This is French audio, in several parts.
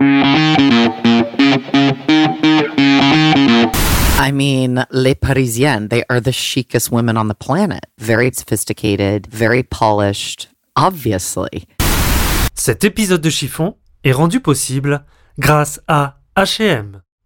I mean, les Parisiennes, they are the chicest women on the planet. Very sophisticated, very polished, obviously. Cet épisode de chiffon est rendu possible grâce à H&M.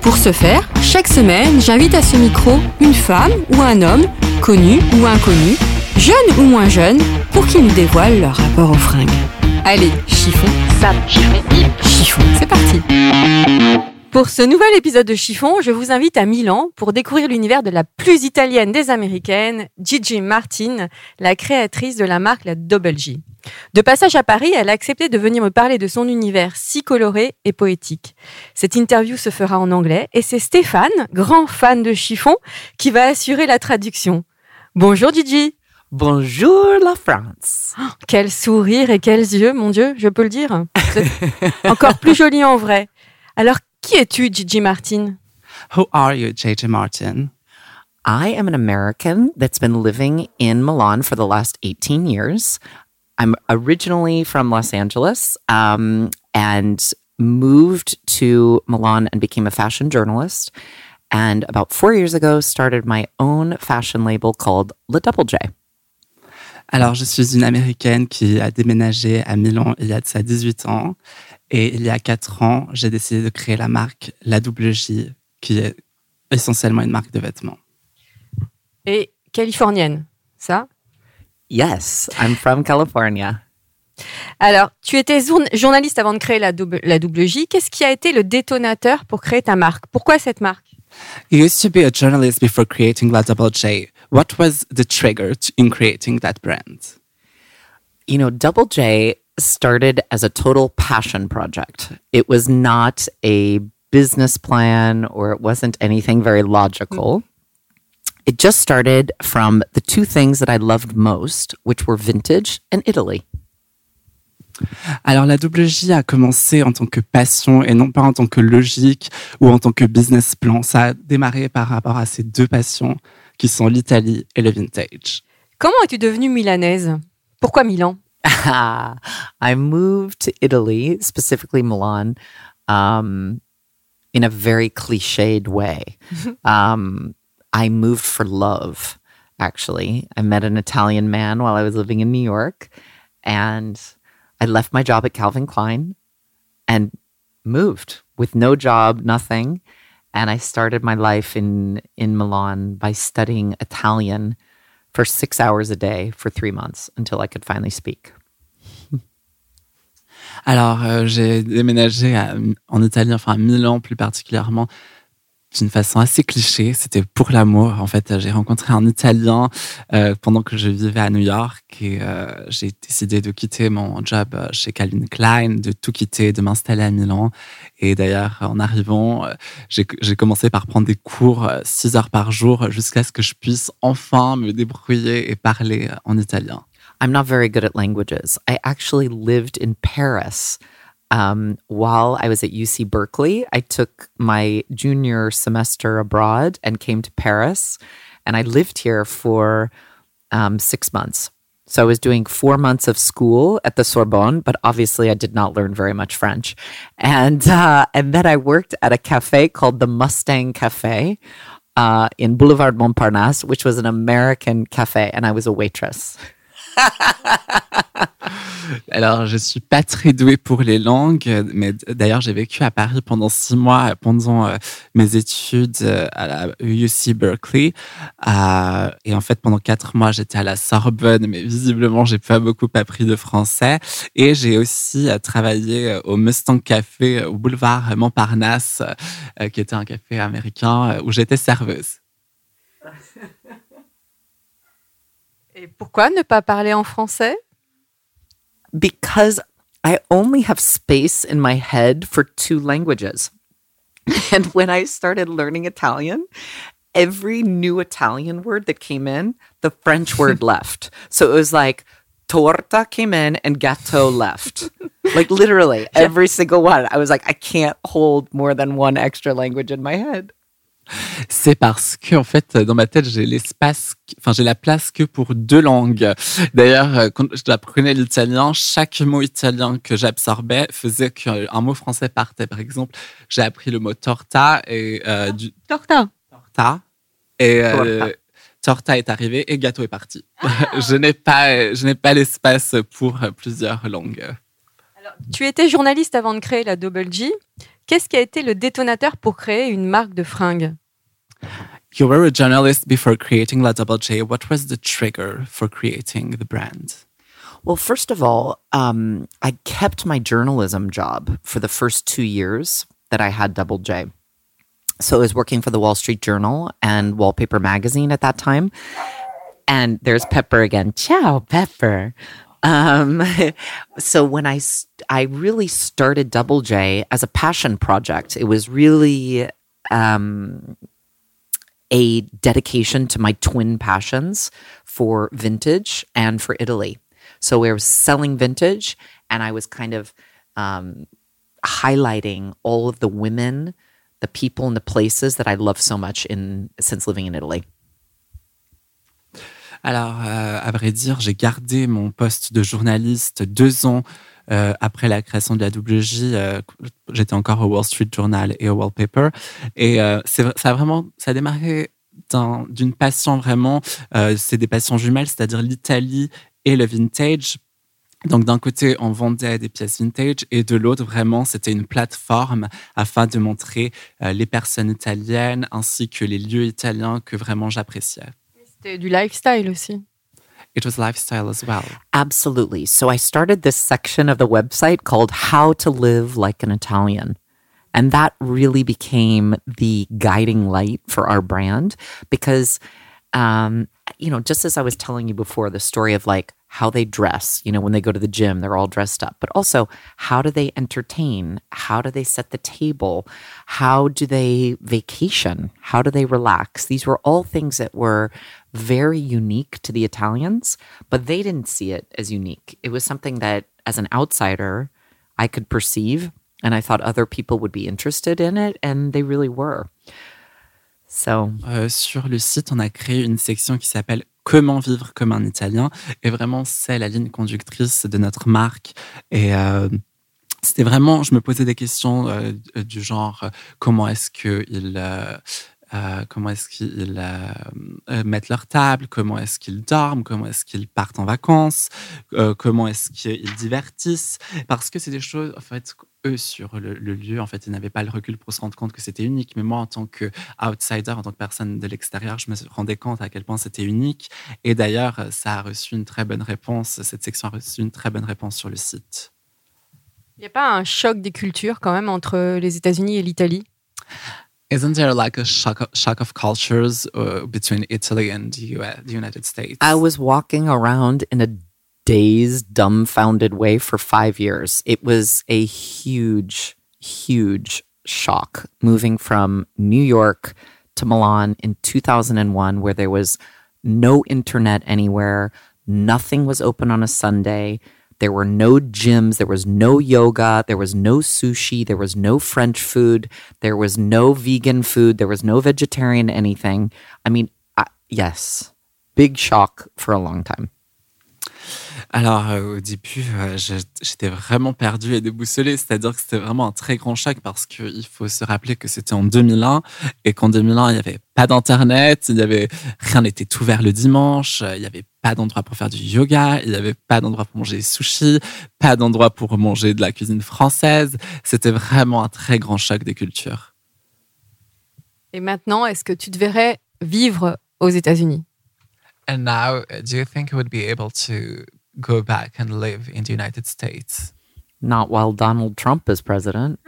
Pour ce faire, chaque semaine, j'invite à ce micro une femme ou un homme, connu ou inconnu, jeune ou moins jeune, pour qu'ils nous dévoilent leur rapport aux fringues. Allez, chiffon, hip. chiffon, c'est parti Pour ce nouvel épisode de Chiffon, je vous invite à Milan pour découvrir l'univers de la plus italienne des américaines, Gigi Martin, la créatrice de la marque la Double G. De passage à Paris, elle a accepté de venir me parler de son univers si coloré et poétique. Cette interview se fera en anglais et c'est Stéphane, grand fan de chiffon, qui va assurer la traduction. Bonjour Gigi Bonjour la France. Quel sourire et quels yeux, mon Dieu, je peux le dire. Encore plus joli en vrai. Alors, qui es-tu, Gigi Martin Who are you, JJ Martin? I am an American that's been living in Milan for the last 18 years. I'm originally from Los Angeles um, and moved to Milan and became a fashion journalist. And about four years ago, started my own fashion label called La Double J. Alors, je suis une Américaine qui a déménagé à Milan il y a de ça 18 ans. Et il y a 4 ans, j'ai décidé de créer la marque La Double J, qui est essentiellement une marque de vêtements. Et californienne, ça? Yes, I'm from California. Alors, tu étais journ- journaliste avant de créer la double, la double J. Qu'est-ce qui a été le détonateur pour créer ta marque? Pourquoi cette marque? You used to be a journalist before creating La Double J. What was the trigger to, in creating that brand? You know, Double J started as a total passion project. It was not a business plan or it wasn't anything very logical. It just started from the two things that I loved most, which were vintage and Italy. Alors, la double J a commencé en tant que passion et non pas en tant que logique ou en tant que business plan. Ça a démarré par rapport à ces deux passions qui sont l'Italie et le vintage. Comment es-tu devenue milanaise? Pourquoi Milan? I moved to Italy, specifically Milan, um, in a very cliched way. um, I moved for love, actually. I met an Italian man while I was living in New York, and I left my job at Calvin Klein and moved with no job, nothing. And I started my life in, in Milan by studying Italian for six hours a day for three months until I could finally speak. Alors, euh, j'ai déménagé en Italie, enfin à Milan plus particulièrement, d'une façon assez cliché. C'était pour l'amour. En fait, j'ai rencontré un Italien euh, pendant que je vivais à New York et euh, j'ai décidé de quitter mon job chez Calvin Klein, de tout quitter, de m'installer à Milan. Et d'ailleurs, en arrivant, euh, j'ai commencé par prendre des cours euh, six heures par jour jusqu'à ce que je puisse enfin me débrouiller et parler euh, en italien. I'm not very good at languages. I actually lived in Paris um, while I was at UC Berkeley. I took my junior semester abroad and came to Paris, and I lived here for um, six months. So I was doing four months of school at the Sorbonne, but obviously I did not learn very much French. And uh, and then I worked at a cafe called the Mustang Cafe uh, in Boulevard Montparnasse, which was an American cafe, and I was a waitress. Alors, je suis pas très douée pour les langues, mais d'ailleurs, j'ai vécu à Paris pendant six mois pendant euh, mes études euh, à la UC Berkeley. Euh, et en fait, pendant quatre mois, j'étais à la Sorbonne, mais visiblement, j'ai pas beaucoup appris de français. Et j'ai aussi travaillé au Mustang Café au boulevard Montparnasse, qui était un café américain où j'étais serveuse. Et pourquoi ne pas parler en français because I only have space in my head for two languages. And when I started learning Italian, every new Italian word that came in, the French word left. So it was like torta came in and gâteau left. like literally every single one. I was like, I can't hold more than one extra language in my head. C'est parce que en fait, dans ma tête, j'ai l'espace, enfin j'ai la place que pour deux langues. D'ailleurs, euh, quand j'apprenais l'italien, chaque mot italien que j'absorbais faisait qu'un mot français partait. Par exemple, j'ai appris le mot torta et euh, du torta. Torta et euh, torta est arrivé et gâteau est parti. je n'ai pas, je n'ai pas l'espace pour plusieurs langues. Alors, tu étais journaliste avant de créer la Double G. Qu'est-ce qui a été le détonateur pour créer une marque de fringues You were a journalist before creating La Double J. What was the trigger for creating the brand? Well, first of all, um, I kept my journalism job for the first two years that I had Double J. So I was working for the Wall Street Journal and Wallpaper Magazine at that time. And there's Pepper again. Ciao, Pepper. Um, so when I I really started Double J as a passion project, it was really um, a dedication to my twin passions for vintage and for Italy. So I was selling vintage, and I was kind of um, highlighting all of the women, the people, and the places that I love so much in since living in Italy. Alors, euh, à vrai dire, j'ai gardé mon poste de journaliste deux ans euh, après la création de la WJ. Euh, J'étais encore au Wall Street Journal et au Wallpaper. Et ça a vraiment, ça a démarré d'une passion vraiment, c'est des passions jumelles, c'est-à-dire l'Italie et le vintage. Donc d'un côté, on vendait des pièces vintage et de l'autre, vraiment, c'était une plateforme afin de montrer les personnes italiennes ainsi que les lieux italiens que vraiment j'appréciais. C'était du lifestyle aussi. It was lifestyle as well. Absolutely. So I started this section of the website called How to Live Like an Italian. And that really became the guiding light for our brand because, um, you know, just as I was telling you before, the story of like how they dress, you know, when they go to the gym, they're all dressed up, but also how do they entertain? How do they set the table? How do they vacation? How do they relax? These were all things that were very unique to the Italians, but they didn't see it as unique. It was something that, as an outsider, I could perceive, and I thought other people would be interested in it, and they really were. So. Euh, sur le site, on a créé une section qui s'appelle Comment vivre comme un Italien, et vraiment c'est la ligne conductrice de notre marque. Et euh, c'était vraiment, je me posais des questions euh, du genre comment est-ce qu'ils euh, comment est-ce qu'ils euh, euh, mettent leur table, comment est-ce qu'ils dorment, comment est-ce qu'ils partent en vacances, comment est-ce qu'ils divertissent, parce que c'est des choses, en fait, eux sur le, lieu, en fait, ils n'avaient pas le recul pour se rendre compte que c'était unique. Mais moi, en tant que outsider, en tant que personne de l'extérieur, je me rendais compte à quel point c'était unique. Et d'ailleurs, ça a reçu une très bonne réponse. Cette section a reçu une très bonne réponse sur le site. Il n'y a pas un choc des cultures quand même entre les États-Unis et l'Italie? Isn't there like a shock of, shock of cultures uh, between Italy and the, US, the United States? I was walking around in a dazed, dumbfounded way for five years. It was a huge, huge shock moving from New York to Milan in 2001, where there was no internet anywhere, nothing was open on a Sunday. There were no gyms, there was no yoga, there was no sushi, there was no French food, there was no vegan food, there was no vegetarian anything. I mean, I, yes, big shock for a long time. Alors, euh, au début, euh, j'étais vraiment perdu et déboussolé. C'est-à-dire que c'était vraiment un très grand choc parce qu'il faut se rappeler que c'était en 2001 et qu'en 2001, il n'y avait pas d'Internet, rien n'était ouvert le dimanche, il n'y avait pas d'endroit pour faire du yoga, il n'y avait pas d'endroit pour manger des sushis, pas d'endroit pour manger de la cuisine française. C'était vraiment un très grand choc des cultures. Et maintenant, est-ce que tu te verrais vivre aux États-Unis? And now, do you think you would be able to go back and live in the United States? Not while Donald Trump is president.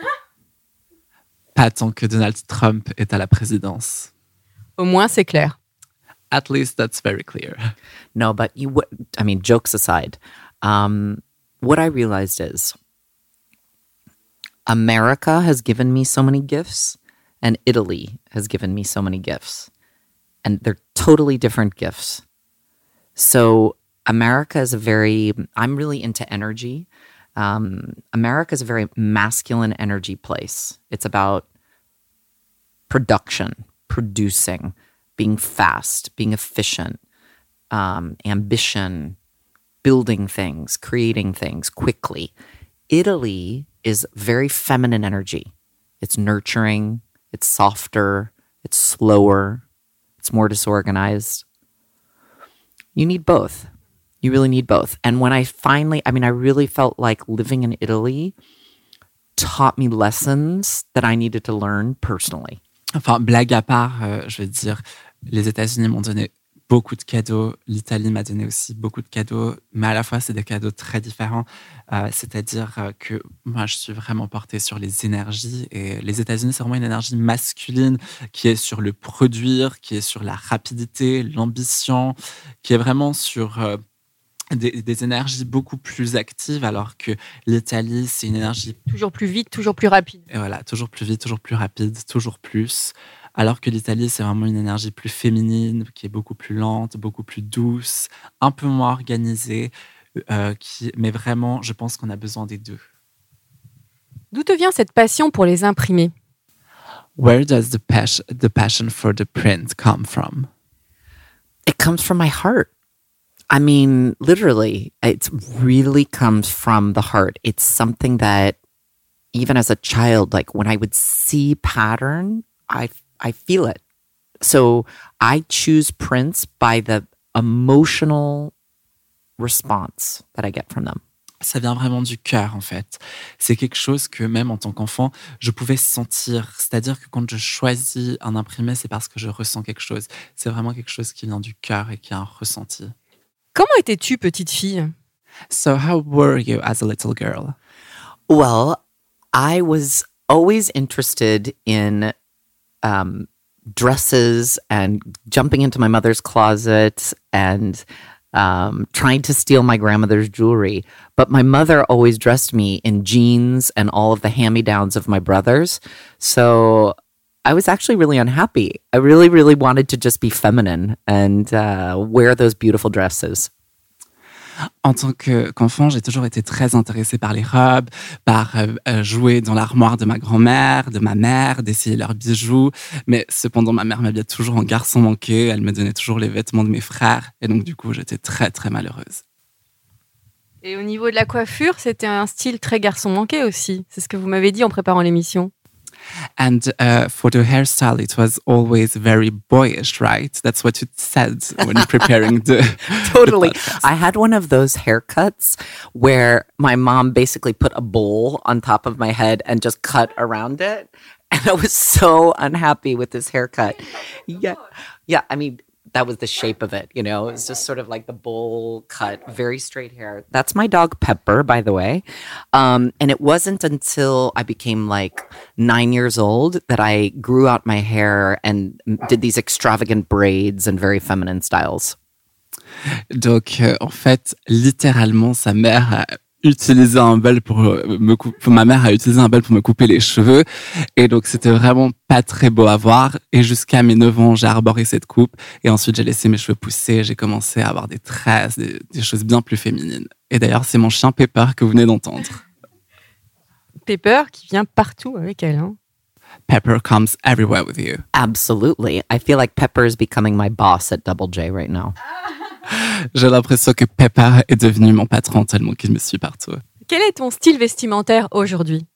Pas tant que Donald Trump est à la présidence. Au moins, c'est clair. At least that's very clear. No, but you I mean, jokes aside, um, what I realized is America has given me so many gifts, and Italy has given me so many gifts. And they're totally different gifts. So, America is a very, I'm really into energy. Um, America is a very masculine energy place. It's about production, producing, being fast, being efficient, um, ambition, building things, creating things quickly. Italy is very feminine energy. It's nurturing, it's softer, it's slower, it's more disorganized. You need both. You really need both. And when I finally, I mean, I really felt like living in Italy taught me lessons that I needed to learn personally. Enfin, blague à part, euh, je vais dire, les États-Unis m'ont donné beaucoup de cadeaux, l'Italie m'a donné aussi beaucoup de cadeaux, mais à la fois, c'est des cadeaux très différents. Euh, C'est-à-dire euh, que moi, je suis vraiment portée sur les énergies et les États-Unis, c'est vraiment une énergie masculine qui est sur le produire, qui est sur la rapidité, l'ambition, qui est vraiment sur euh, des, des énergies beaucoup plus actives, alors que l'Italie, c'est une énergie Toujours plus vite, toujours plus rapide. et voilà, toujours plus vite, toujours plus rapide, toujours plus. Alors que l'Italie, c'est vraiment une énergie plus féminine, qui est beaucoup plus lente, beaucoup plus douce, un peu moins organisée. euh, qui, mais vraiment, je pense qu'on a besoin des deux. D'où te vient cette passion pour les imprimés Where does the, pas- the passion for the print come from? it comes from my heart. I mean, literally, it really comes from the heart. It's something that even as a child, like when I would see pattern, I I feel it. So I choose prints by the emotional response that I get from them. Ça vient vraiment du cœur, en fait. C'est quelque chose que même en tant qu'enfant, je pouvais sentir. C'est-à-dire que quand je choisis un imprimé, c'est parce que je ressens quelque chose. C'est vraiment quelque chose qui vient du cœur et qui a un ressenti. Comment étais-tu petite fille? So, how were you as a little girl? Well, I was always interested in um, dresses and jumping into my mother's closet and um, trying to steal my grandmother's jewelry. But my mother always dressed me in jeans and all of the hand me downs of my brothers. So I was actually really unhappy. I really, really wanted to just be feminine and uh, wear those beautiful dresses. En tant que- qu'enfant, j'ai toujours été très intéressée par les robes, par euh, euh, jouer dans l'armoire de ma grand-mère, de ma mère, d'essayer leurs bijoux. Mais cependant, ma mère m'habillait toujours en garçon manqué. Elle me donnait toujours les vêtements de mes frères. Et donc, du coup, j'étais très, très malheureuse. Et au niveau de la coiffure, c'était un style très garçon manqué aussi. C'est ce que vous m'avez dit en préparant l'émission. And uh, for the hairstyle, it was always very boyish, right? That's what you said when preparing the. totally. the. I had one of those haircuts where my mom basically put a bowl on top of my head and just cut around it. And I was so unhappy with this haircut. Yeah. Yeah. I mean, that was the shape of it, you know, it was just sort of like the bowl cut, very straight hair. That's my dog Pepper, by the way. Um, and it wasn't until I became like nine years old that I grew out my hair and did these extravagant braids and very feminine styles. Donc, euh, en fait, littéralement, sa mère a utilisé un bel pour euh, me couper. Ma mère a utilisé un bel pour me couper les cheveux. Et donc, c'était vraiment pas très beau à voir. Et jusqu'à mes 9 ans, j'ai arboré cette coupe. Et ensuite, j'ai laissé mes cheveux pousser. J'ai commencé à avoir des tresses, des, des choses bien plus féminines. Et d'ailleurs, c'est mon chien Pepper que vous venez d'entendre. Pepper qui vient partout avec elle. hein. Pepper comes everywhere with you. Absolutely. I feel like Pepper is becoming my boss at Double J right now. J'ai l'impression que Pepper est devenu mon patron tellement qu'il me suit partout. Quel est ton style vestimentaire aujourd'hui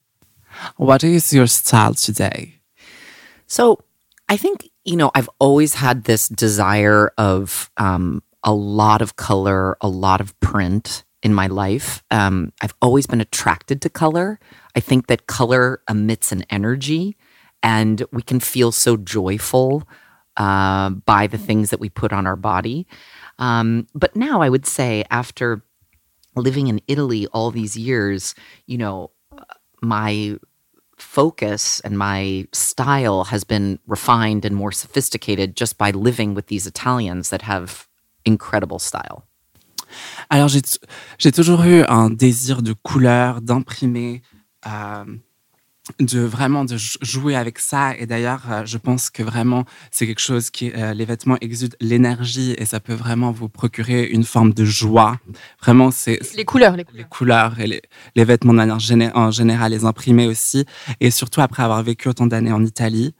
What is your style today? So I think, you know, I've always had this desire of um, a lot of color, a lot of print in my life. Um, I've always been attracted to color. I think that color emits an energy, and we can feel so joyful uh, by the things that we put on our body. Um, but now I would say, after living in Italy all these years, you know, my focus and my style has been refined and more sophisticated just by living with these Italians that have incredible style. Alors, j'ai toujours eu un désir de couleur, d'imprimer, euh, de vraiment de jouer avec ça. Et d'ailleurs, euh, je pense que vraiment, c'est quelque chose qui, euh, les vêtements exudent l'énergie et ça peut vraiment vous procurer une forme de joie. Vraiment, c'est Les couleurs, les les couleurs. couleurs et les, les vêtements de manière géné- en général, les imprimer aussi. Et surtout après avoir vécu autant d'années en Italie,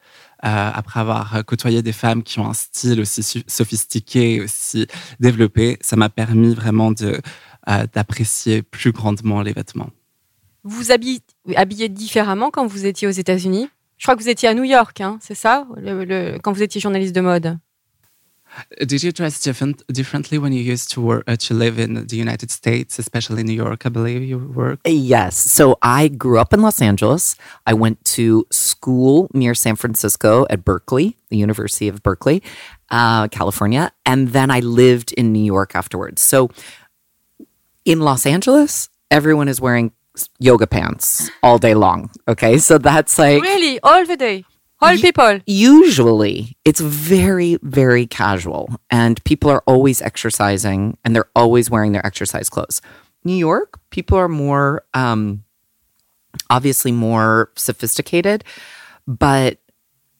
euh, après avoir côtoyé des femmes qui ont un style aussi sophistiqué, aussi développé, ça m'a permis vraiment de euh, d'apprécier plus grandement les vêtements. Vous vous habillez, habillez différemment quand vous étiez aux États-Unis Je crois que vous étiez à New York, hein, c'est ça le- le- Quand vous étiez journaliste de mode Did you dress different, differently when you used to work uh, to live in the United States, especially New York? I believe you worked. Yes. So I grew up in Los Angeles. I went to school near San Francisco at Berkeley, the University of Berkeley, uh, California. And then I lived in New York afterwards. So in Los Angeles, everyone is wearing s- yoga pants all day long. Okay. So that's like. Really All the day All people Usually, it's very, very casual, and people are always exercising and they're always wearing their exercise clothes. New York, people are more, um, obviously, more sophisticated, but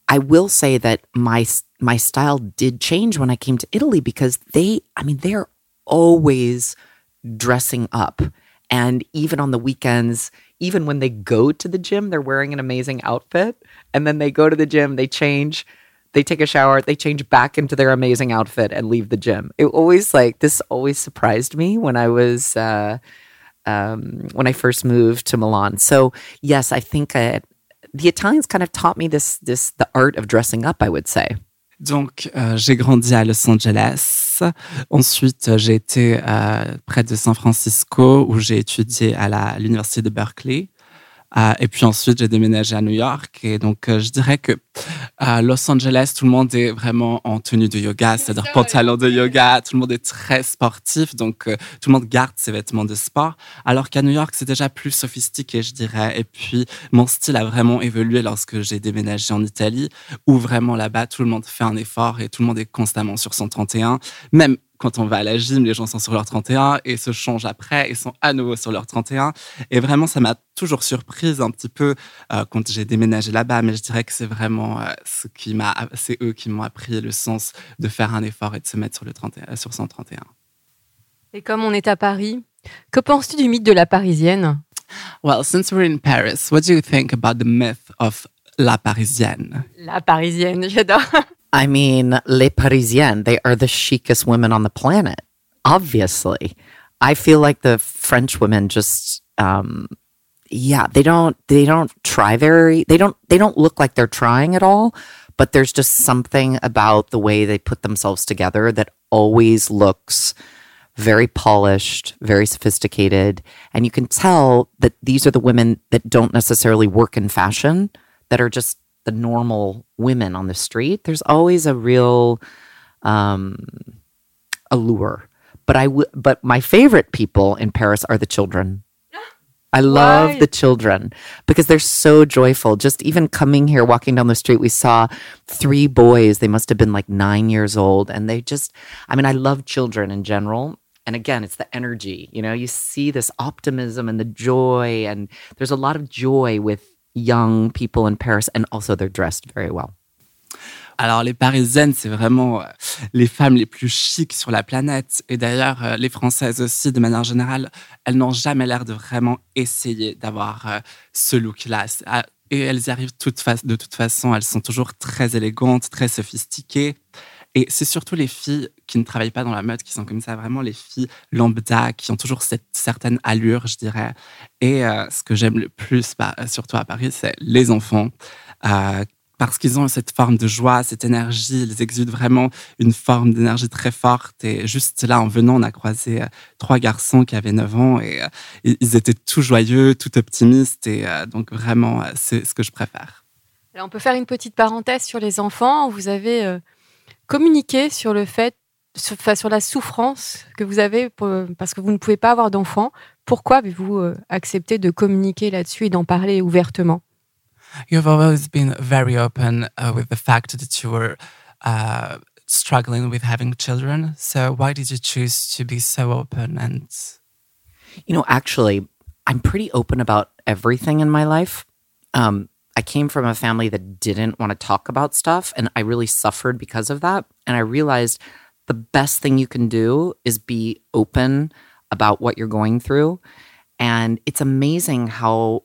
I will say that my my style did change when I came to Italy because they, I mean, they're always dressing up, and even on the weekends, even when they go to the gym, they're wearing an amazing outfit, and then they go to the gym, they change. They take a shower, they change back into their amazing outfit and leave the gym. It always like this always surprised me when I was uh, um, when I first moved to Milan. So yes, I think uh, the Italians kind of taught me this this the art of dressing up. I would say. Donc, euh, j'ai grandi à Los Angeles. Ensuite, j'ai été près de San Francisco où j'ai étudié à l'université de Berkeley. Euh, et puis ensuite, j'ai déménagé à New York. Et donc, euh, je dirais que à Los Angeles, tout le monde est vraiment en tenue de yoga, c'est-à-dire pantalon de yoga. Tout le monde est très sportif. Donc, euh, tout le monde garde ses vêtements de sport. Alors qu'à New York, c'est déjà plus sophistiqué, je dirais. Et puis, mon style a vraiment évolué lorsque j'ai déménagé en Italie où vraiment là-bas, tout le monde fait un effort et tout le monde est constamment sur son 31. Même quand on va à la gym, les gens sont sur leur 31 et se changent après et sont à nouveau sur leur 31. Et vraiment, ça m'a toujours surprise un petit peu euh, quand j'ai déménagé là-bas. Mais je dirais que c'est vraiment euh, ce qui m'a, c'est eux qui m'ont appris le sens de faire un effort et de se mettre sur le 31, sur son 31. Et comme on est à Paris, que penses-tu du mythe de la Parisienne? Well, since we're in Paris, what do you think about the myth of la Parisienne? La Parisienne, j'adore. I mean, les Parisiennes, they are the chicest women on the planet. Obviously, I feel like the French women just, um, yeah, they don't, they don't try very, they don't, they don't look like they're trying at all. But there's just something about the way they put themselves together that always looks very polished, very sophisticated. And you can tell that these are the women that don't necessarily work in fashion, that are just the normal women on the street. There's always a real um, allure. But I w- but my favorite people in Paris are the children. I love Why? the children because they're so joyful. Just even coming here, walking down the street, we saw three boys. They must have been like nine years old. And they just, I mean, I love children in general. And again, it's the energy. You know, you see this optimism and the joy. And there's a lot of joy with young people in Paris. And also, they're dressed very well. Alors, les Parisiennes, c'est vraiment euh, les femmes les plus chics sur la planète. Et d'ailleurs, euh, les Françaises aussi, de manière générale, elles n'ont jamais l'air de vraiment essayer d'avoir euh, ce look-là. Ah, Et elles y arrivent de toute façon. Elles sont toujours très élégantes, très sophistiquées. Et c'est surtout les filles qui ne travaillent pas dans la mode qui sont comme ça, vraiment les filles lambda, qui ont toujours cette certaine allure, je dirais. Et euh, ce que j'aime le plus, bah, surtout à Paris, c'est les enfants. euh, parce qu'ils ont cette forme de joie, cette énergie, ils exudent vraiment une forme d'énergie très forte. Et juste là, en venant, on a croisé euh, trois garçons qui avaient 9 ans et euh, ils étaient tout joyeux, tout optimistes. Et euh, donc vraiment, c'est ce que je préfère. On peut faire une petite parenthèse sur les enfants. Vous avez communiqué sur le fait, sur, sur, la souffrance que vous avez parce que vous ne pouvez pas avoir d'enfants. Pourquoi avez-vous accepté de communiquer là-dessus et d'en parler ouvertement? You've always been very open uh, with the fact that you were uh, struggling with having children. So why did you choose to be so open and? You know, actually, I'm pretty open about everything in my life. Um, I came from a family that didn't want to talk about stuff, and I really suffered because of that. And I realized the best thing you can do is be open about what you're going through. And it's amazing how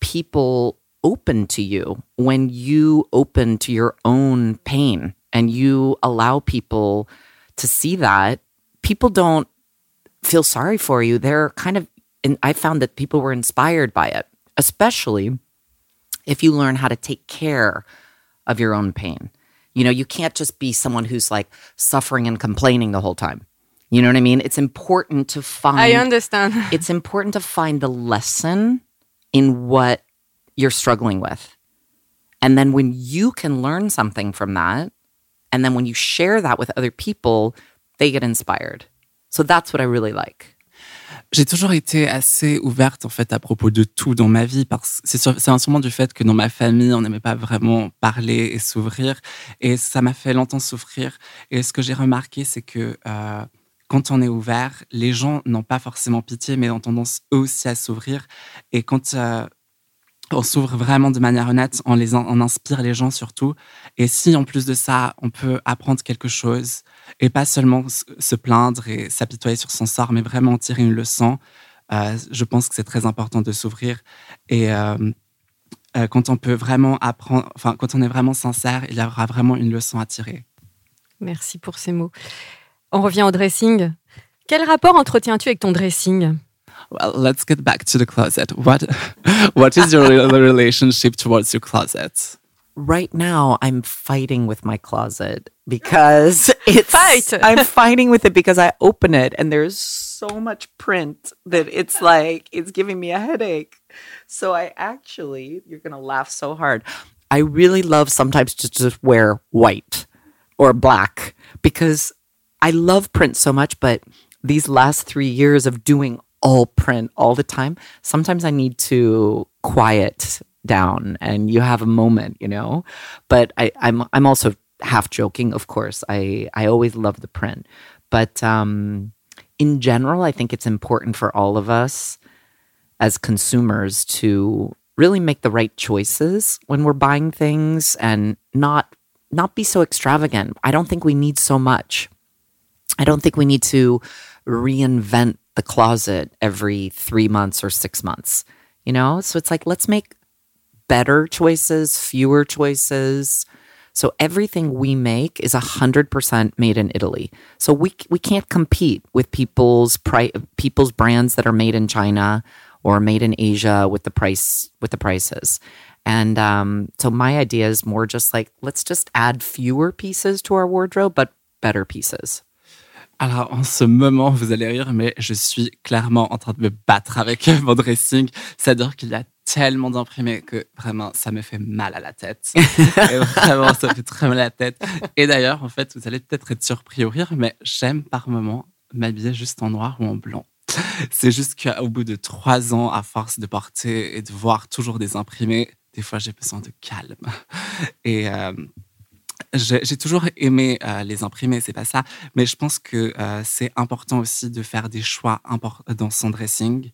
people open to you when you open to your own pain and you allow people to see that people don't feel sorry for you they're kind of and i found that people were inspired by it especially if you learn how to take care of your own pain you know you can't just be someone who's like suffering and complaining the whole time you know what i mean it's important to find i understand it's important to find the lesson in what you're struggling with. And then when you can learn something from that, and then when you share that with other people, they get inspired. So that's what I really like. J'ai toujours été assez ouverte en fait à propos de tout dans ma vie parce que c'est sûrement du fait que dans ma famille on n'aimait pas vraiment parler et s'ouvrir et ça m'a fait longtemps souffrir et ce que j'ai remarqué c'est que euh, quand on est ouvert les gens n'ont pas forcément pitié mais ont tendance eux aussi à s'ouvrir et quand euh, on s'ouvre vraiment de manière honnête, on inspire les gens surtout. Et si en plus de ça, on peut apprendre quelque chose et pas seulement se plaindre et s'apitoyer sur son sort, mais vraiment tirer une leçon, euh, je pense que c'est très important de s'ouvrir. Et euh, euh, quand on peut vraiment apprendre, enfin, quand on est vraiment sincère, il y aura vraiment une leçon à tirer. Merci pour ces mots. On revient au dressing. Quel rapport entretiens-tu avec ton dressing? Well, let's get back to the closet. What what is your relationship towards your closet? Right now, I'm fighting with my closet because it's fight. I'm fighting with it because I open it and there's so much print that it's like it's giving me a headache. So I actually, you're gonna laugh so hard. I really love sometimes to just wear white or black because I love print so much, but these last three years of doing all print all the time. Sometimes I need to quiet down and you have a moment, you know. But I, I'm I'm also half joking, of course. I I always love the print, but um, in general, I think it's important for all of us as consumers to really make the right choices when we're buying things and not not be so extravagant. I don't think we need so much. I don't think we need to reinvent the closet every three months or six months, you know? So it's like, let's make better choices, fewer choices. So everything we make is 100% made in Italy. So we, we can't compete with people's, pri- people's brands that are made in China or made in Asia with the price, with the prices. And um, so my idea is more just like, let's just add fewer pieces to our wardrobe, but better pieces. Alors, en ce moment, vous allez rire, mais je suis clairement en train de me battre avec mon dressing. C'est-à-dire qu'il y a tellement d'imprimés que vraiment, ça me fait mal à la tête. Et vraiment, ça fait très mal à la tête. Et d'ailleurs, en fait, vous allez peut-être être surpris ou rire, mais j'aime par moment m'habiller juste en noir ou en blanc. C'est juste qu'au bout de trois ans, à force de porter et de voir toujours des imprimés, des fois, j'ai besoin de calme. Et euh, j'ai toujours aimé euh, les imprimer, c'est pas ça, mais je pense que euh, c'est important aussi de faire des choix dans son dressing.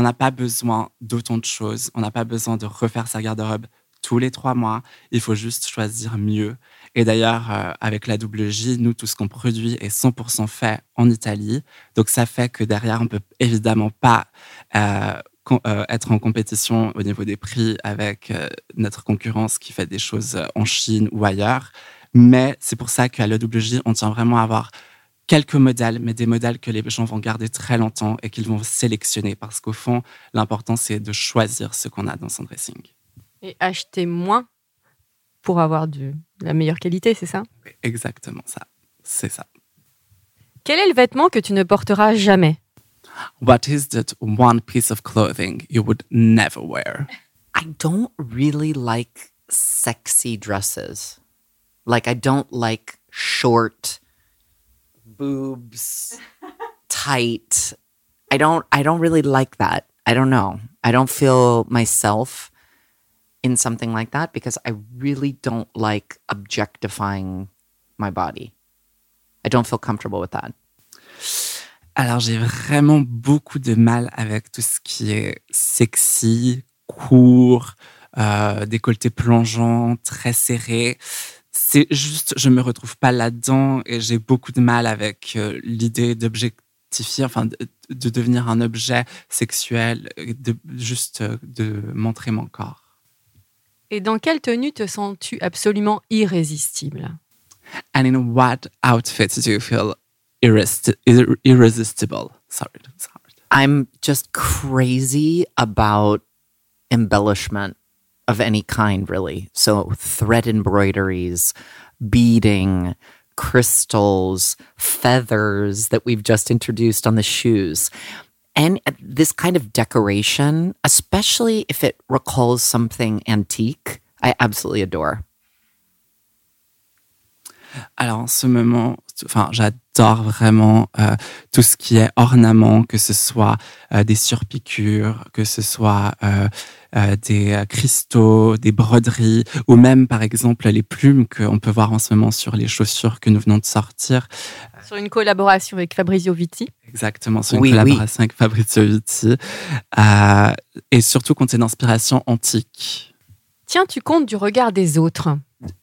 On n'a pas besoin d'autant de choses, on n'a pas besoin de refaire sa garde-robe tous les trois mois. Il faut juste choisir mieux. Et d'ailleurs, euh, avec la WJ, nous, tout ce qu'on produit est 100% fait en Italie. Donc, ça fait que derrière, on peut évidemment pas euh, être en compétition au niveau des prix avec euh, notre concurrence qui fait des choses euh, en Chine ou ailleurs. Mais c'est pour ça qu'à l'EWJ, on tient vraiment à avoir quelques modèles, mais des modèles que les gens vont garder très longtemps et qu'ils vont sélectionner. Parce qu'au fond, l'important, c'est de choisir ce qu'on a dans son dressing. Et acheter moins pour avoir de la meilleure qualité, c'est ça? Exactement ça. C'est ça. Quel est le vêtement que tu ne porteras jamais? What is that one piece of clothing you would never wear? I don't really like sexy dresses. Like I don't like short boobs, tight. I don't I don't really like that. I don't know. I don't feel myself in something like that because I really don't like objectifying my body. I don't feel comfortable with that. Alors, j'ai vraiment beaucoup de mal avec tout ce qui est sexy, court, euh, décolleté plongeant, très serré. C'est juste, je me retrouve pas là-dedans et j'ai beaucoup de mal avec euh, l'idée d'objectifier, enfin, de, de devenir un objet sexuel, de juste euh, de montrer mon corps. Et dans quelle tenue te sens-tu absolument irrésistible? And in what outfit do you feel irresti- ir- irresistible? Sorry, sorry. I'm just crazy about embellishment of any kind, really. So, thread embroideries, beading, crystals, feathers that we've just introduced on the shoes. And uh, this kind of decoration, especially if it recalls something antique, I absolutely adore. Alors ce moment, enfin, j'adore vraiment euh, tout ce qui est ornement, que ce soit euh, des surpiqûres, que ce soit euh, euh, des euh, cristaux, des broderies, ou même par exemple les plumes qu'on peut voir en ce moment sur les chaussures que nous venons de sortir. Sur une collaboration avec Fabrizio Vitti. Exactement, sur une Oui, oui. collaboration avec Fabrizio Vitti. Euh, et surtout quand c'est d'inspiration antique. Tiens-tu compte du regard des autres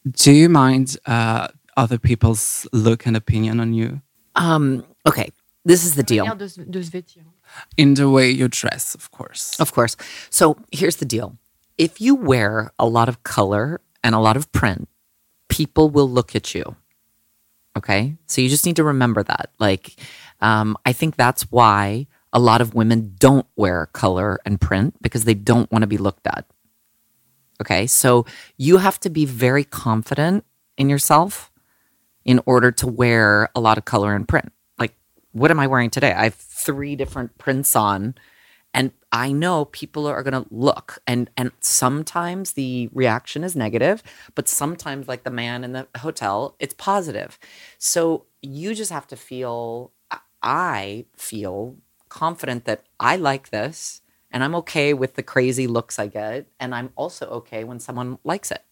Do you mind uh, other people's look and opinion on you? Um, okay, this is the deal. manière de, se- de se vêtir. In the way you dress, of course. Of course. So here's the deal if you wear a lot of color and a lot of print, people will look at you. Okay. So you just need to remember that. Like, um, I think that's why a lot of women don't wear color and print because they don't want to be looked at. Okay. So you have to be very confident in yourself in order to wear a lot of color and print. Like, what am I wearing today? I have three different prints on and i know people are going to look and and sometimes the reaction is negative but sometimes like the man in the hotel it's positive so you just have to feel i feel confident that i like this and i'm okay with the crazy looks i get and i'm also okay when someone likes it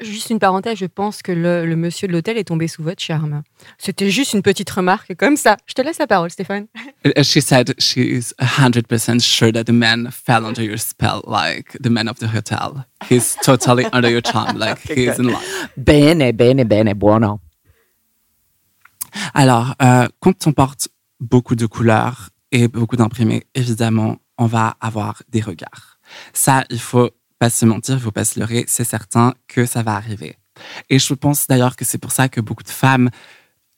Juste une parenthèse, je pense que le, le monsieur de l'hôtel est tombé sous votre charme. C'était juste une petite remarque comme ça. Je te laisse la parole, Stéphane. Uh, She said she is 100% sure that the man fell under your spell, like the man of the hotel. He's totally under your charm, like he's in love. bene bene bene buono Alors, euh, quand on porte beaucoup de couleurs et beaucoup d'imprimés, évidemment, on va avoir des regards. Ça, il faut pas se mentir, il faut pas se leurrer, c'est certain que ça va arriver. Et je pense d'ailleurs que c'est pour ça que beaucoup de femmes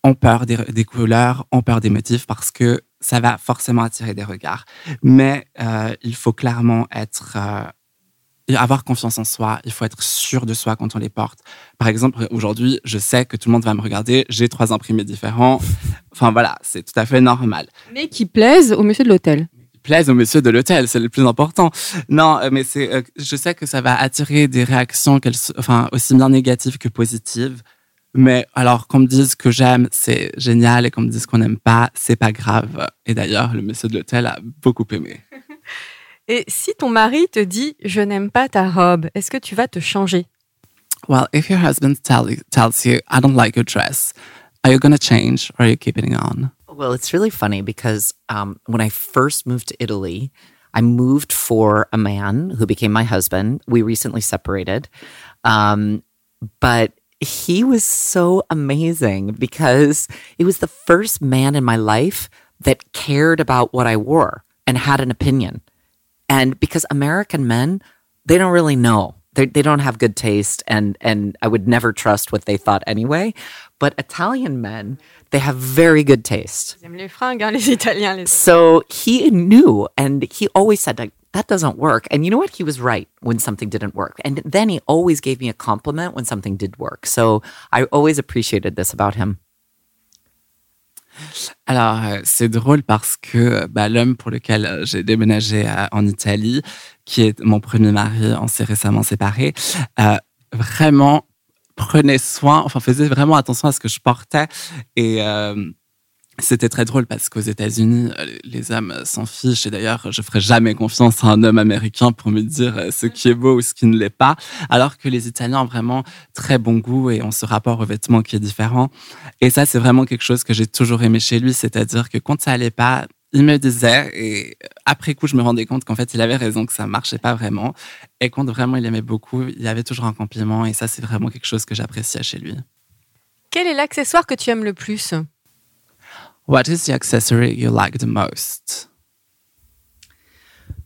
ont peur des, couleurs, ont peur des motifs, parce que ça va forcément attirer des regards. Mais euh, il faut clairement être... euh, avoir confiance en soi, il faut être sûr de soi quand on les porte. Par exemple, aujourd'hui, je sais que tout le monde va me regarder, j'ai trois imprimés différents. Enfin voilà, c'est tout à fait normal. Mais qui plaise au monsieur de l'hôtel. Plaise au monsieur de l'hôtel, c'est le plus important. Non, euh, mais c'est, euh, je sais que ça va attirer des réactions, enfin aussi bien négatives que positives. Mais alors qu'on me dise que j'aime, c'est génial, et qu'on me dise qu'on n'aime pas, c'est pas grave. Et d'ailleurs, le monsieur de l'hôtel a beaucoup aimé. Et si ton mari te dit je n'aime pas ta robe, est-ce que tu vas te changer? Well, if your husband tell, tells you, I don't like your dress, are you going to change or are you keeping it on? Well, it's really funny because um, when I first moved to Italy, I moved for a man who became my husband. We recently separated. Um, but he was so amazing because it was the first man in my life that cared about what I wore and had an opinion. And because American men, they don't really know. They, they don't have good taste, and, and I would never trust what they thought anyway. But Italian men, they have very good taste. Ils aiment les fringues, hein, les Italiens. Les... So he knew, and he always said, like, that doesn't work. And you know what? He was right when something didn't work. And then he always gave me a compliment when something did work. So I always appreciated this about him. Alors, euh, c'est drôle parce que bah, l'homme pour lequel euh, j'ai déménagé euh, en Italie, qui est mon premier mari, on s'est récemment séparés, euh, vraiment prenait soin, enfin faisait vraiment attention à ce que je portais. Et euh, c'était très drôle parce qu'aux États-Unis, euh, les hommes s'en fichent. Et d'ailleurs, je ferai jamais confiance à un homme américain pour me dire euh, ce qui est beau ou ce qui ne l'est pas. Alors que les Italiens ont vraiment très bon goût et ont ce rapport aux vêtements qui est différent. Et ça, c'est vraiment quelque chose que j'ai toujours aimé chez lui. C'est-à-dire que quand ça allait pas, il me disait, et après coup, je me rendais compte qu'en fait, il avait raison, que ça marchait pas vraiment. Et quand vraiment il aimait beaucoup, il y avait toujours un compliment. Et ça, c'est vraiment quelque chose que j'appréciais chez lui. Quel est l'accessoire que tu aimes le plus? What is the accessory you like the most?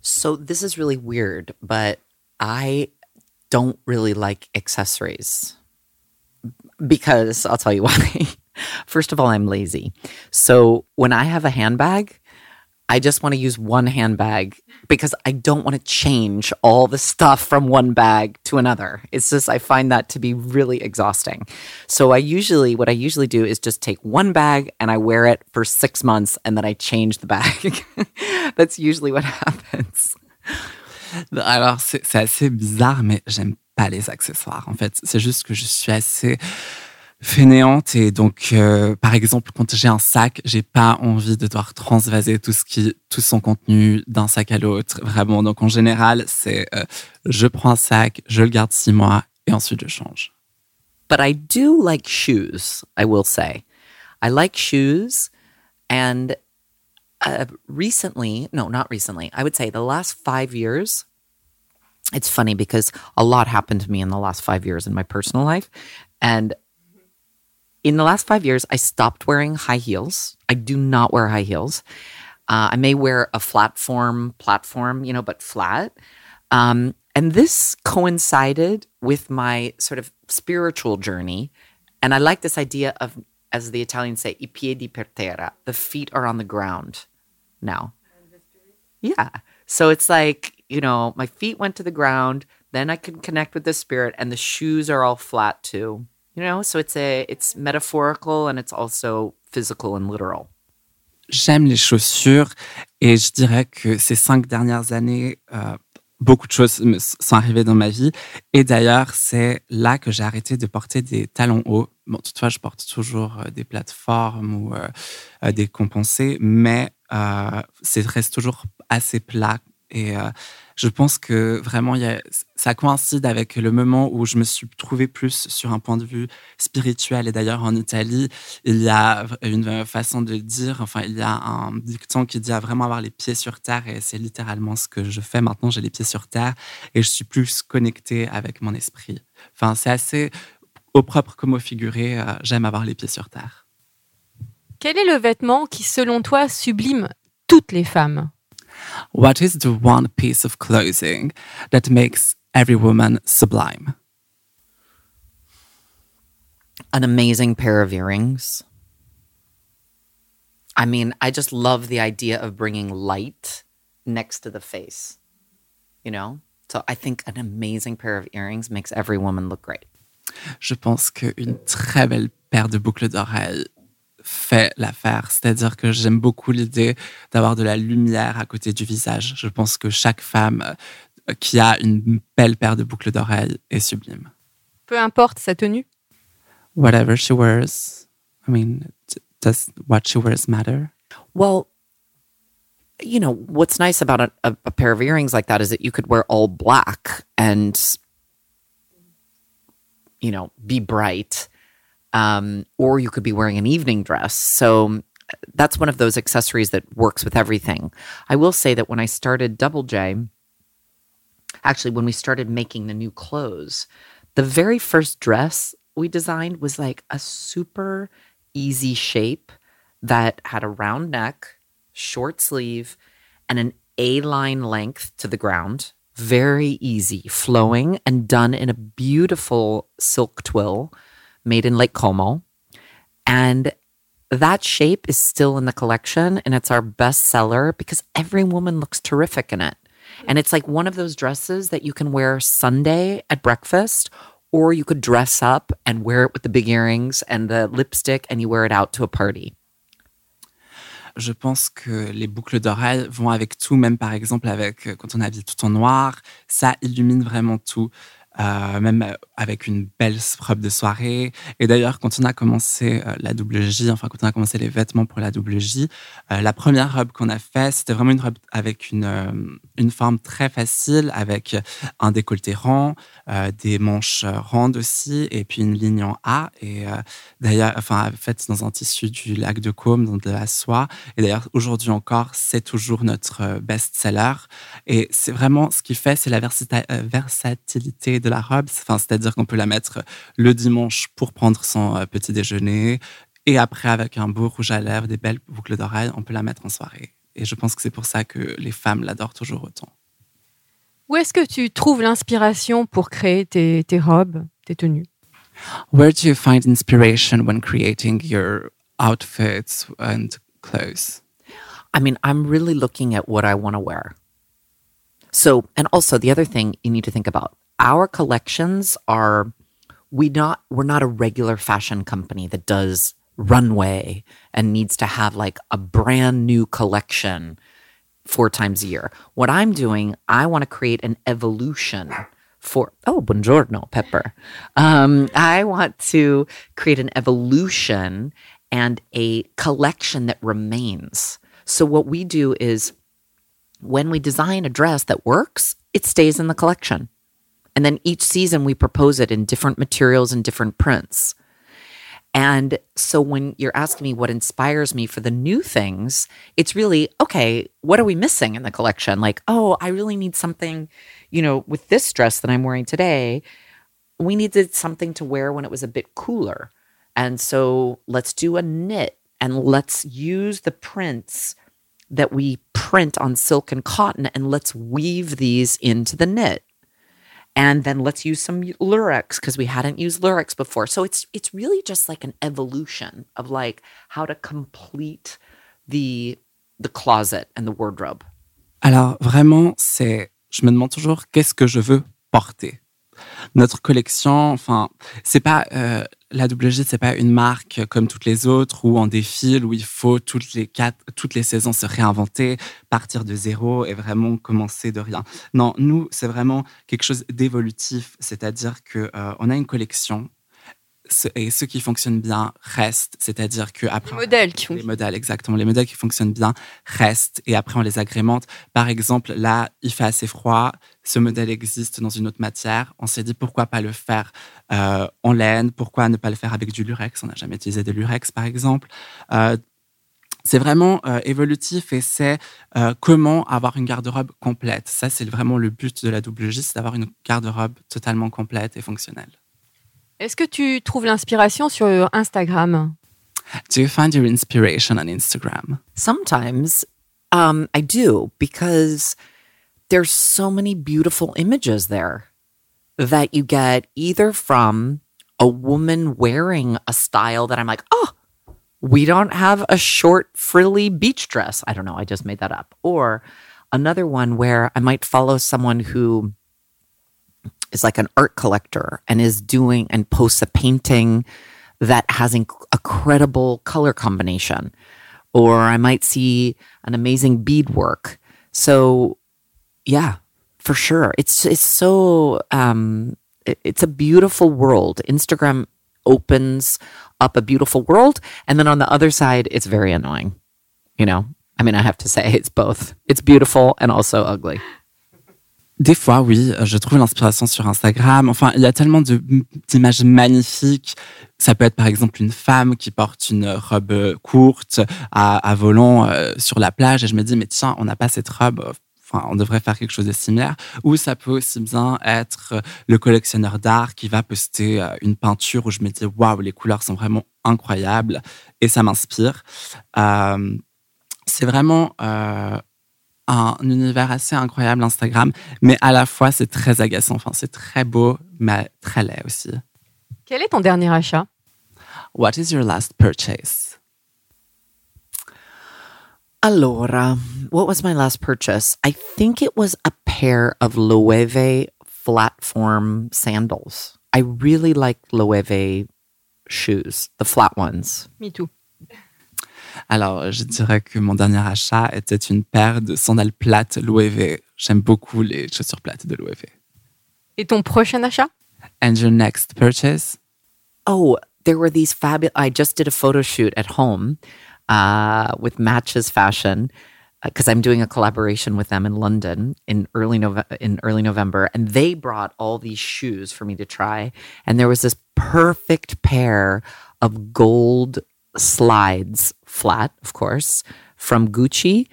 So this is really weird, but I don't really like accessories because I'll tell you why. First of all, I'm lazy. So when I have a handbag, I just want to use one handbag because I don't want to change all the stuff from one bag to another. It's just, I find that to be really exhausting. So I usually, what I usually do is just take one bag and I wear it for six months and then I change the bag. That's usually what happens. Alors, c'est assez bizarre, mais j'aime pas les accessoires. En fait, c'est juste que je suis assez fainéante et donc, euh, par exemple, quand j'ai un sac, j'ai pas envie de devoir transvaser tout ce qui, tout son contenu d'un sac à l'autre, vraiment. Donc, en général, c'est euh, je prends un sac, je le garde six mois et ensuite je change. but I do like shoes, I will say. I like shoes. And uh, recently, no, not recently, I would say the last five years, it's funny because a lot happened to me in the last five years in my personal life. And in the last five years, I stopped wearing high heels. I do not wear high heels. Uh, I may wear a flat form platform, you know, but flat. Um, and this coincided with my sort of spiritual journey. And I like this idea of, as the Italians say, i piedi per terra. The feet are on the ground now. Yeah. So it's like, you know, my feet went to the ground, then I can connect with the spirit, and the shoes are all flat too. You know, so it's a it's metaphorical and it's also physical and literal. J'aime les chaussures et je dirais que ces cinq dernières années, euh, beaucoup de choses sont arrivées dans ma vie. Et d'ailleurs, c'est là que j'ai arrêté de porter des talons hauts. Bon, toutefois, je porte toujours euh, des plateformes ou euh, des compensés, mais euh, c'est reste toujours assez plat. Et je pense que vraiment, ça coïncide avec le moment où je me suis trouvé plus sur un point de vue spirituel. Et d'ailleurs, en Italie, il y a une façon de dire, enfin, il y a un dicton qui dit à vraiment avoir les pieds sur terre. Et c'est littéralement ce que je fais maintenant. J'ai les pieds sur terre et je suis plus connecté avec mon esprit. Enfin, c'est assez au propre comme au figuré. euh, J'aime avoir les pieds sur terre. Quel est le vêtement qui, selon toi, sublime toutes les femmes? What is the one piece of clothing that makes every woman sublime? An amazing pair of earrings. I mean, I just love the idea of bringing light next to the face. You know? So I think an amazing pair of earrings makes every woman look great. Je pense qu'une très belle paire de boucles d'oreilles fait l'affaire. C'est-à-dire que j'aime beaucoup l'idée d'avoir de la lumière à côté du visage. Je pense que chaque femme euh, qui a une belle paire de boucles d'oreilles est sublime. Peu importe sa tenue. Whatever she wears, I mean, does what she wears matter? Well, you know, what's nice about a, a, a pair of earrings like that is that you could wear all black and, you know, be bright. Um, or you could be wearing an evening dress. So that's one of those accessories that works with everything. I will say that when I started Double J, actually, when we started making the new clothes, the very first dress we designed was like a super easy shape that had a round neck, short sleeve, and an A line length to the ground. Very easy, flowing, and done in a beautiful silk twill made in Lake Como. And that shape is still in the collection and it's our best seller because every woman looks terrific in it. And it's like one of those dresses that you can wear Sunday at breakfast, or you could dress up and wear it with the big earrings and the lipstick and you wear it out to a party. Je pense que les boucles d'oreilles vont avec tout, même par exemple avec euh, quand on habille tout en noir, ça illumine vraiment tout. Euh, même euh, avec une belle robe de soirée. Et d'ailleurs, quand on a commencé euh, la double J, enfin quand on a commencé les vêtements pour la double J, la première robe qu'on a fait, c'était vraiment une robe avec une, une forme très facile, avec un décolleté rond, des manches rondes aussi, et puis une ligne en A. Et d'ailleurs, enfin, faite dans un tissu du lac de Caume, dans de la soie. Et d'ailleurs, aujourd'hui encore, c'est toujours notre best-seller. Et c'est vraiment ce qui fait, c'est la versatilité de la robe. Enfin, c'est-à-dire qu'on peut la mettre le dimanche pour prendre son euh, petit déjeuner. Et après, avec un beau rouge à lèvres, des belles boucles d'oreilles, on peut la mettre en soirée. Et je pense que c'est pour ça que les femmes l'adorent toujours autant. Où est-ce que tu trouves l'inspiration pour créer tes, tes robes, tes tenues? Where do you find inspiration when creating your outfits and clothes? I mean, I'm really looking at what I want to wear. So, and also the other thing you need to think about our collections are we not we're not a regular fashion company that does runway and needs to have like a brand new collection four times a year. What I'm doing, I want to create an evolution for oh buongiorno pepper. Um, i want to create an evolution and a collection that remains. So what we do is when we design a dress that works it stays in the collection and then each season we propose it in different materials and different prints and so when you're asking me what inspires me for the new things, it's really, okay, what are we missing in the collection? Like, oh, I really need something, you know, with this dress that I'm wearing today, we needed something to wear when it was a bit cooler. And so let's do a knit and let's use the prints that we print on silk and cotton and let's weave these into the knit and then let's use some lyrics because we hadn't used lyrics before so it's it's really just like an evolution of like how to complete the the closet and the wardrobe Alors vraiment, c'est, je me demande toujours qu'est-ce que je veux porter. Notre collection, enfin, c'est pas euh, la WG, c'est pas une marque comme toutes les autres où on défile où il faut toutes les quatre, toutes les saisons se réinventer, partir de zéro et vraiment commencer de rien. Non, nous, c'est vraiment quelque chose d'évolutif, c'est-à-dire que euh, on a une collection ce- et ce qui fonctionne bien reste, c'est-à-dire que après Les modèles qui les modèles, exactement. Les modèles qui fonctionnent bien restent et après on les agrémente. Par exemple, là, il fait assez froid. Ce modèle existe dans une autre matière. On s'est dit pourquoi pas le faire euh, en laine, pourquoi ne pas le faire avec du lurex? On n'a jamais utilisé de lurex, par exemple. Euh, c'est vraiment euh, évolutif et c'est euh, comment avoir une garde-robe complète. Ça, c'est vraiment le but de la WJ, c'est d'avoir une garde-robe totalement complète et fonctionnelle. Est-ce que tu trouves l'inspiration sur Instagram? Do you find your inspiration on Instagram? sometimes um i do because there's so many beautiful images there that you get either from a woman wearing a style that i'm like oh we don't have a short frilly beach dress. I don't know i just made that up. Or another one where i might follow someone who is like an art collector and is doing and posts a painting that has inc- a credible color combination or I might see an amazing beadwork. So, yeah, for sure, it's it's so um, it- it's a beautiful world. Instagram opens up a beautiful world, and then on the other side, it's very annoying. You know, I mean, I have to say it's both. It's beautiful and also ugly. Des fois, oui, euh, je trouve l'inspiration sur Instagram. Enfin, il y a tellement d'images magnifiques. Ça peut être par exemple une femme qui porte une robe euh, courte à, volant euh, sur la plage et je me dis, mais tiens, on n'a pas cette robe. Enfin, on devrait faire quelque chose de similaire. Ou ça peut aussi bien être le collectionneur d'art qui va poster une peinture où je me dis, waouh, les couleurs sont vraiment incroyables et ça m'inspire. C'est vraiment un univers assez incroyable Instagram, mais à la fois c'est très agaçant. Enfin, c'est très beau, mais très laid aussi. Quel est ton dernier achat? What is your last purchase? Allora, what was my last purchase? I think it was a pair of Loewe flatform sandals. I really like Loewe shoes, the flat ones. Me too. Alors, je dirais que mon dernier achat était une paire de sandales plates Loewe. J'aime beaucoup les chaussures plates de Loewe. Et ton prochain achat And your next purchase? Oh, there were these fabulous. I just did a photo shoot at home uh, with Matches Fashion because I'm doing a collaboration with them in London in early Nove- in early November, and they brought all these shoes for me to try. And there was this perfect pair of gold slides, flat, of course, from Gucci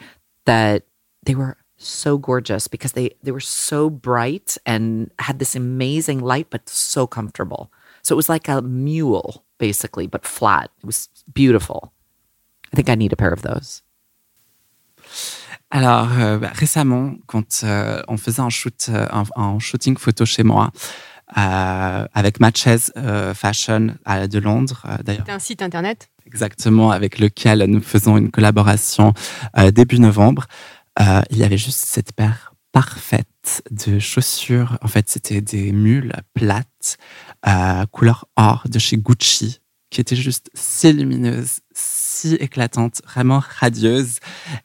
that they were so gorgeous because they they were so bright and had this amazing light, but so comfortable. So it was like a mule, basically, but flat. It was beautiful. I think I need a pair of those. Alors, euh, récemment, quand euh, on faisait un, shoot, euh, un, un shooting photo chez moi, avec Matches euh, Fashion à- de Londres, euh, d'ailleurs, C'est un site internet? exactement avec lequel nous faisons une collaboration euh, début novembre, il y avait juste cette paire parfaite de chaussures. En fait, c'était des mules plates, euh, couleur or de chez Gucci, qui étaient juste si lumineuses, si éclatantes, vraiment radieuses.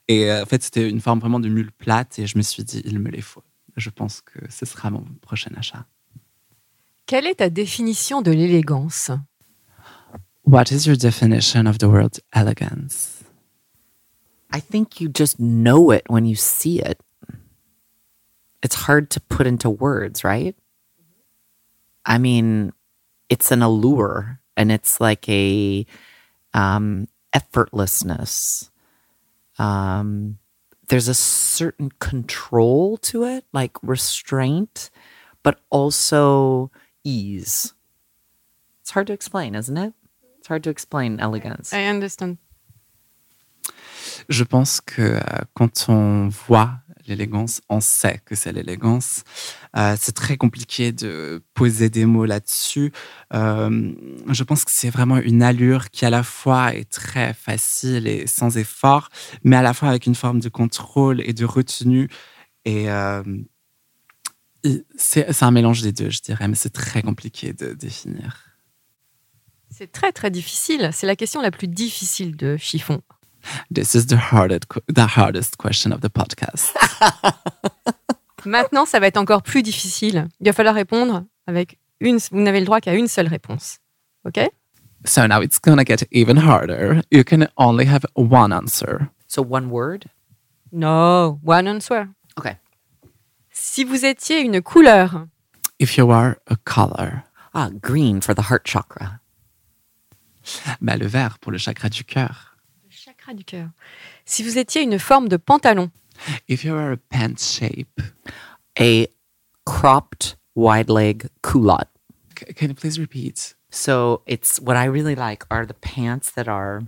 Et euh, en fait, c'était une forme vraiment de mule plate. Et je me suis dit, il me les faut. Je pense que ce sera mon prochain achat. Quelle est ta définition de l'élégance What is your definition of the word elegance? I think you just know it when you see it. It's hard to put into words, right? I mean, it's an allure and it's like a um, effortlessness. Um, there's a certain control to it, like restraint, but also ease. It's hard to explain, isn't it? It's hard to explain elegance. I understand. Je pense que euh, quand on voit l'élégance, on sait que c'est l'élégance. Euh, c'est très compliqué de poser des mots là-dessus. Euh, je pense que c'est vraiment une allure qui à la fois est très facile et sans effort, mais à la fois avec une forme de contrôle et de retenue. Et euh, et c'est un mélange des deux, je dirais, mais c'est très compliqué de définir. C'est très très difficile. C'est la question la plus difficile de chiffon. This is the hardest, the hardest question of the podcast. Maintenant, ça va être encore plus difficile. Il va falloir répondre avec une. Vous n'avez le droit qu'à une seule réponse. OK? So now it's gonna get even harder. You can only have one answer. So, one word? No, one answer. Okay. Si vous étiez une couleur, If you are a color, Ah, green for the heart chakra. bah, le vert pour le chakra du cœur. le chakra du cœur. Si vous étiez une forme de pantalon, If you are a pant shape, A cropped wide leg culotte. c- can you please repeat? So it's what I really like are the pants that are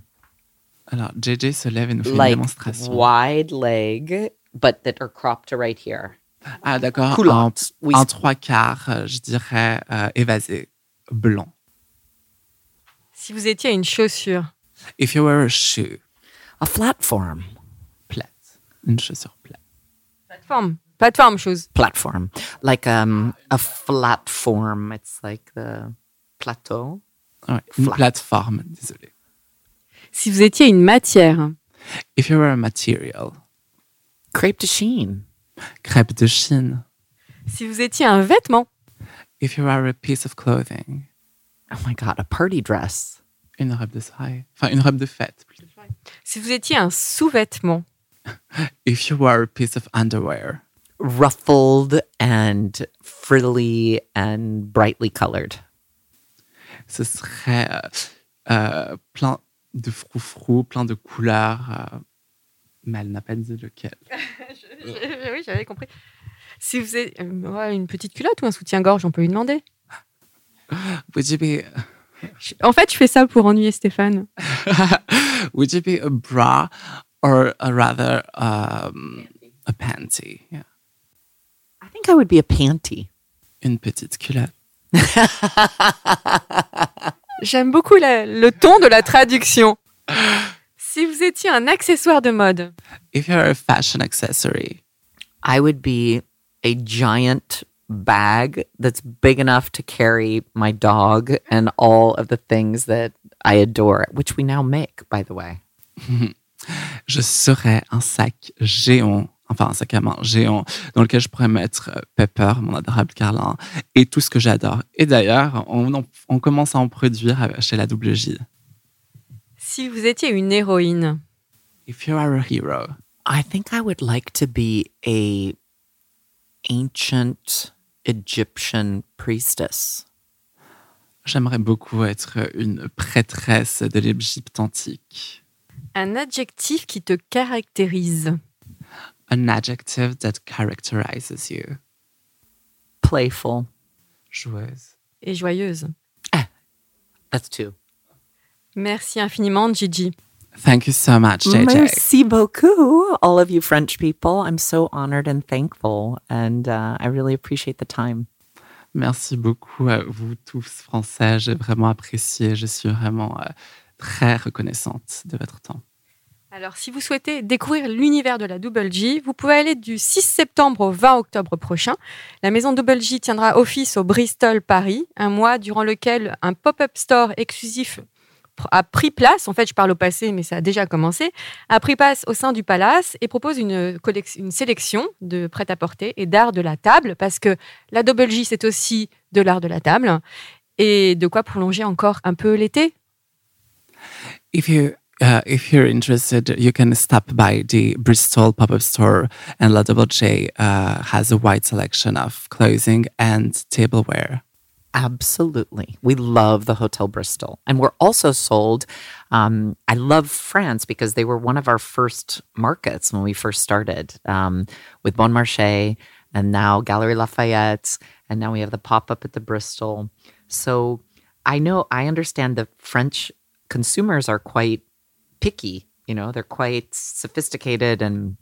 Alors, JJ se lève et nous fait une like démonstration. wide leg, but that are cropped to right here. Ah, d'accord. En, Culottes. Oui. en trois quarts, euh, je dirais euh, évasé, blanc. si vous étiez une chaussure, If you were a shoe, A platform. plate. Une chaussure plate. plateforme, plateforme chose. Platform. Like um a platform. It's like the plateau. Ouais, une Flat. plateforme, désolé. Si vous étiez une matière, If you were a material, Crepe de chine. Crêpe de Chine. si vous étiez un vêtement, If you were a piece of clothing, Oh my god, a party dress. une robe de soirée. Enfin, une robe de fête. si vous étiez un sous-vêtement, If you were a piece of underwear. Ruffled and frilly and brightly colored. ce serait euh, euh, plein de froufrous, plein de couleurs. euh, mais elle n'a pas dit lequel. oui, j'avais compris. Si vous êtes euh, ouais, une petite culotte ou un soutien-gorge, on peut lui demander. Would you be, Je- En fait, je fais ça pour ennuyer Stéphane. would you be a bra or a rather um, a panty? Yeah. I think I would be a panty. Une petite culotte. J'aime beaucoup la- le ton de la traduction. Si vous étiez un accessoire de mode, If you're a fashion accessory, I would be a giant bag that's big enough to carry my dog and all of the things that I adore, which we now make, by the way. je serais un sac géant, enfin un sac à main géant, dans lequel je pourrais mettre euh, Pepper, mon adorable Carlin, et tout ce que j'adore. Et d'ailleurs, on, on commence à en produire euh, chez la WJ. Si vous étiez une héroïne, If you are a hero, I think I would like to be a ancient Egyptian priestess. j'aimerais beaucoup être une prêtresse de l'Égypte antique. un adjectif qui te caractérise. An adjective that characterizes you. Playful. Joueuse. Et joyeuse. That's two. Merci infiniment, Gigi. Thank you so much, JJ. Merci beaucoup, all of you French people. I'm so honored and thankful, and uh, I really appreciate the time. Merci beaucoup à vous tous français. J'ai vraiment apprécié. Je suis vraiment euh, très reconnaissante de votre temps. Alors, si vous souhaitez découvrir l'univers de la Double J, vous pouvez aller du 6 septembre au 20 octobre prochain. La maison Double J tiendra office au Bristol, Paris, un mois durant lequel un pop-up store exclusif a pris place, en fait je parle au passé mais ça a déjà commencé, a pris place au sein du palace et propose une, collec- une sélection de prêt-à-porter et d'art de la table parce que la Double J c'est aussi de l'art de la table et de quoi prolonger encore un peu l'été? If you uh, if you're interested, you can stop by the Bristol pop-up store, and La Double J uh, has a wide selection of clothing and tableware. Absolutely. We love the Hotel Bristol. And we're also sold. Um, I love France because they were one of our first markets when we first started um, with Bon Marché and now Galerie Lafayette. And now we have the pop up at the Bristol. So I know, I understand that French consumers are quite picky. You know, they're quite sophisticated. And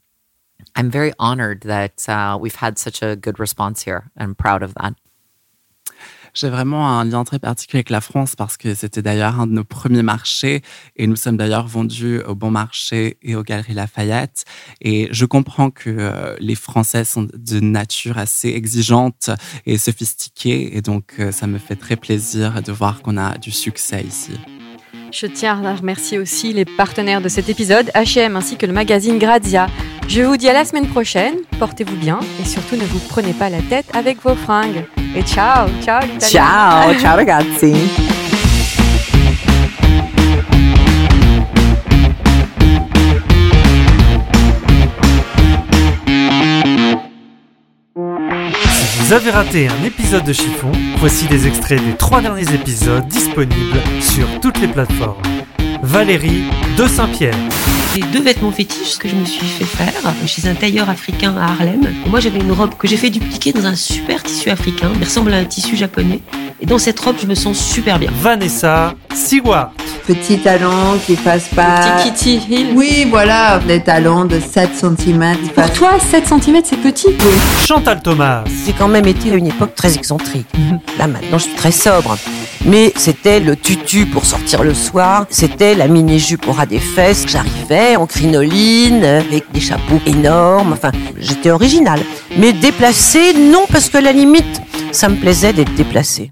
I'm very honored that uh, we've had such a good response here. I'm proud of that. J'ai vraiment un lien très particulier avec la France parce que c'était d'ailleurs un de nos premiers marchés et nous sommes d'ailleurs vendus au Bon Marché et aux Galeries Lafayette. Et je comprends que euh, les Français sont de nature assez exigeante et sophistiquée et donc euh, ça me fait très plaisir de voir qu'on a du succès ici. Je tiens à remercier aussi les partenaires de cet épisode, H&M ainsi que le magazine Grazia. Je vous dis à la semaine prochaine, portez-vous bien et surtout ne vous prenez pas la tête avec vos fringues. Et ciao, ciao l'italien. Ciao, ciao ragazzi. Si vous avez raté un épisode de Chiffon, voici des extraits des trois derniers épisodes disponibles sur toutes les plateformes. Valérie de Saint-Pierre, Les deux vêtements fétiches que je me suis fait faire chez un tailleur africain à Harlem. Moi, j'avais une robe que j'ai fait dupliquer dans un super tissu africain. Il ressemble à un tissu japonais. Et dans cette robe, je me sens super bien. Vanessa Seward, Petit talon qui passe pas. Petit Kitty Hill. Oui, voilà, des talons de 7 cm. Pour toi, 7 cm c'est petit Chantal Thomas, J'ai quand même été à une époque très excentrique. Là maintenant, je suis très sobre. Mais c'était le tutu pour sortir le soir, c'était la mini-jupe au ras des fesses. J'arrivais en crinoline, avec des chapeaux énormes, enfin, j'étais originale. Mais déplacée, non, parce que à la limite, ça me plaisait d'être déplacée.